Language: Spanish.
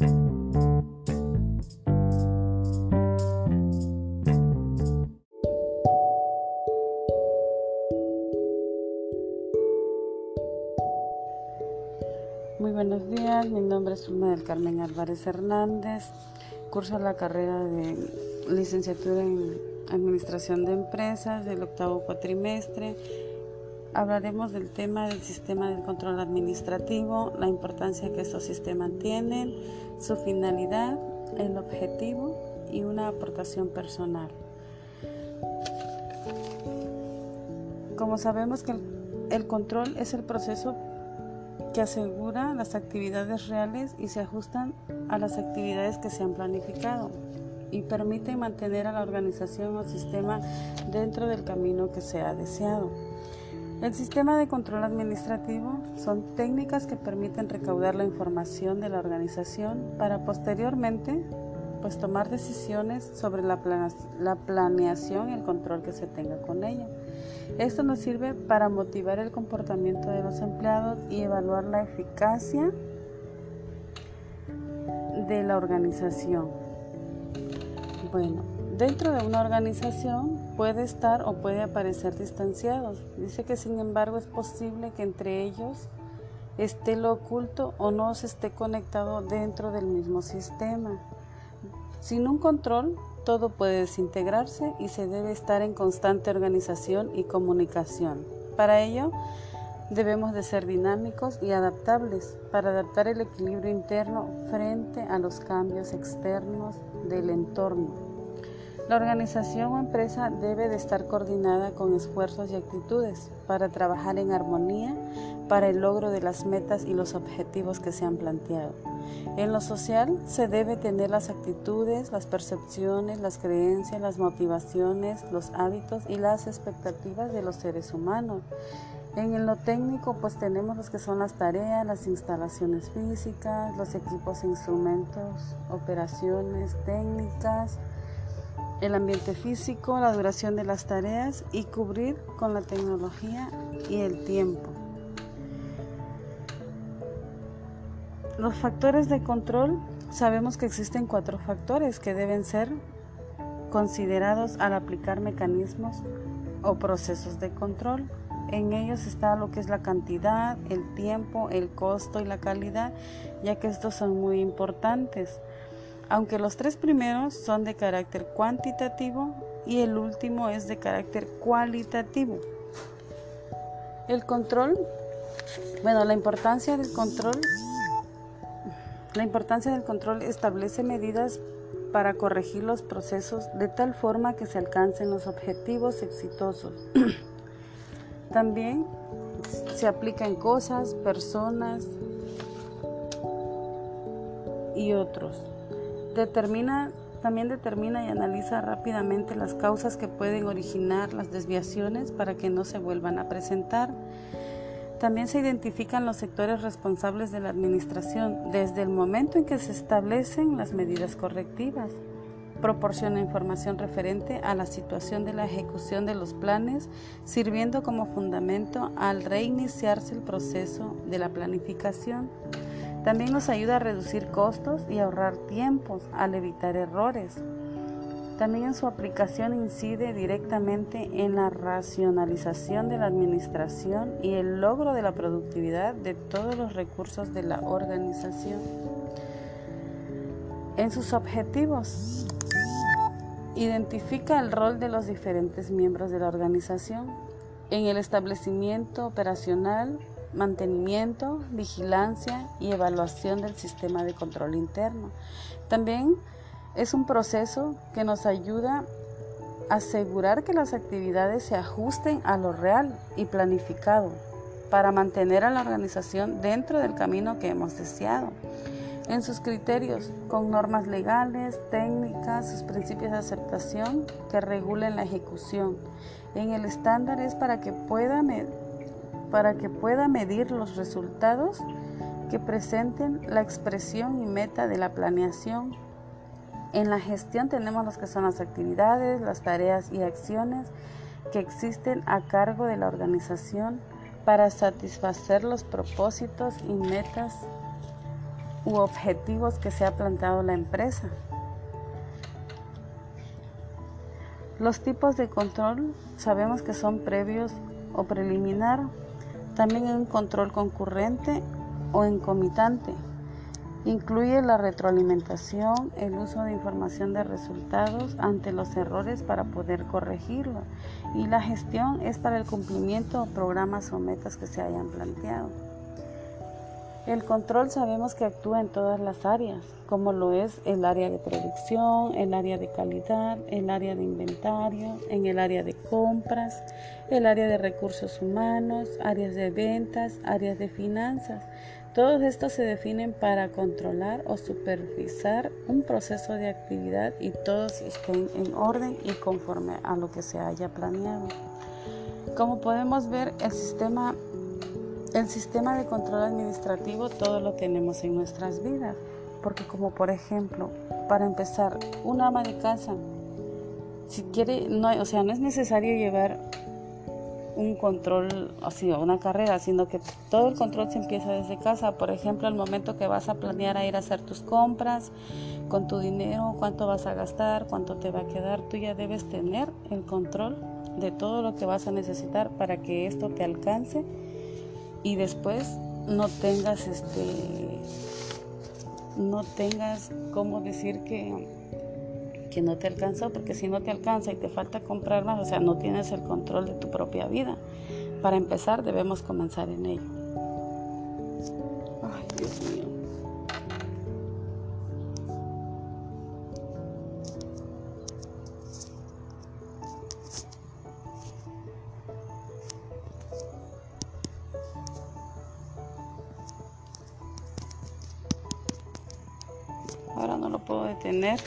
Muy buenos días, mi nombre es Ulma del Carmen Álvarez Hernández, curso la carrera de licenciatura en Administración de Empresas del octavo cuatrimestre. Hablaremos del tema del sistema de control administrativo, la importancia que estos sistemas tienen, su finalidad, el objetivo y una aportación personal. Como sabemos que el control es el proceso que asegura las actividades reales y se ajustan a las actividades que se han planificado y permite mantener a la organización o sistema dentro del camino que se ha deseado. El sistema de control administrativo son técnicas que permiten recaudar la información de la organización para posteriormente pues tomar decisiones sobre la, la planeación y el control que se tenga con ella. Esto nos sirve para motivar el comportamiento de los empleados y evaluar la eficacia de la organización. Bueno, dentro de una organización puede estar o puede aparecer distanciados. Dice que sin embargo es posible que entre ellos esté lo oculto o no se esté conectado dentro del mismo sistema. Sin un control, todo puede desintegrarse y se debe estar en constante organización y comunicación. Para ello, debemos de ser dinámicos y adaptables para adaptar el equilibrio interno frente a los cambios externos del entorno. La organización o empresa debe de estar coordinada con esfuerzos y actitudes para trabajar en armonía para el logro de las metas y los objetivos que se han planteado. En lo social se debe tener las actitudes, las percepciones, las creencias, las motivaciones, los hábitos y las expectativas de los seres humanos. En lo técnico pues tenemos los que son las tareas, las instalaciones físicas, los equipos instrumentos, operaciones técnicas, el ambiente físico, la duración de las tareas y cubrir con la tecnología y el tiempo. Los factores de control, sabemos que existen cuatro factores que deben ser considerados al aplicar mecanismos o procesos de control. En ellos está lo que es la cantidad, el tiempo, el costo y la calidad, ya que estos son muy importantes aunque los tres primeros son de carácter cuantitativo y el último es de carácter cualitativo. El control, bueno, la importancia del control, la importancia del control establece medidas para corregir los procesos de tal forma que se alcancen los objetivos exitosos. También se aplica en cosas, personas y otros. Determina, también determina y analiza rápidamente las causas que pueden originar las desviaciones para que no se vuelvan a presentar. También se identifican los sectores responsables de la administración desde el momento en que se establecen las medidas correctivas. Proporciona información referente a la situación de la ejecución de los planes, sirviendo como fundamento al reiniciarse el proceso de la planificación. También nos ayuda a reducir costos y ahorrar tiempos al evitar errores. También en su aplicación incide directamente en la racionalización de la administración y el logro de la productividad de todos los recursos de la organización. En sus objetivos, identifica el rol de los diferentes miembros de la organización en el establecimiento operacional mantenimiento, vigilancia y evaluación del sistema de control interno. También es un proceso que nos ayuda a asegurar que las actividades se ajusten a lo real y planificado para mantener a la organización dentro del camino que hemos deseado. En sus criterios, con normas legales, técnicas, sus principios de aceptación que regulen la ejecución. En el estándar es para que puedan para que pueda medir los resultados que presenten la expresión y meta de la planeación. En la gestión tenemos los que son las actividades, las tareas y acciones que existen a cargo de la organización para satisfacer los propósitos y metas u objetivos que se ha planteado la empresa. Los tipos de control sabemos que son previos o preliminar, también un control concurrente o encomitante. Incluye la retroalimentación, el uso de información de resultados ante los errores para poder corregirlo y la gestión es para el cumplimiento de programas o metas que se hayan planteado. El control sabemos que actúa en todas las áreas, como lo es el área de producción, el área de calidad, el área de inventario, en el área de compras, el área de recursos humanos, áreas de ventas, áreas de finanzas. Todos estos se definen para controlar o supervisar un proceso de actividad y todos estén en orden y conforme a lo que se haya planeado. Como podemos ver, el sistema el sistema de control administrativo todo lo tenemos en nuestras vidas, porque como por ejemplo, para empezar, una ama de casa, si quiere, no, o sea, no es necesario llevar un control o una carrera, sino que todo el control se empieza desde casa. Por ejemplo, al momento que vas a planear a ir a hacer tus compras con tu dinero, cuánto vas a gastar, cuánto te va a quedar, tú ya debes tener el control de todo lo que vas a necesitar para que esto te alcance y después no tengas este no tengas cómo decir que que no te alcanzó, porque si no te alcanza y te falta comprar más, o sea, no tienes el control de tu propia vida. Para empezar, debemos comenzar en ello. Ahora no lo puedo detener.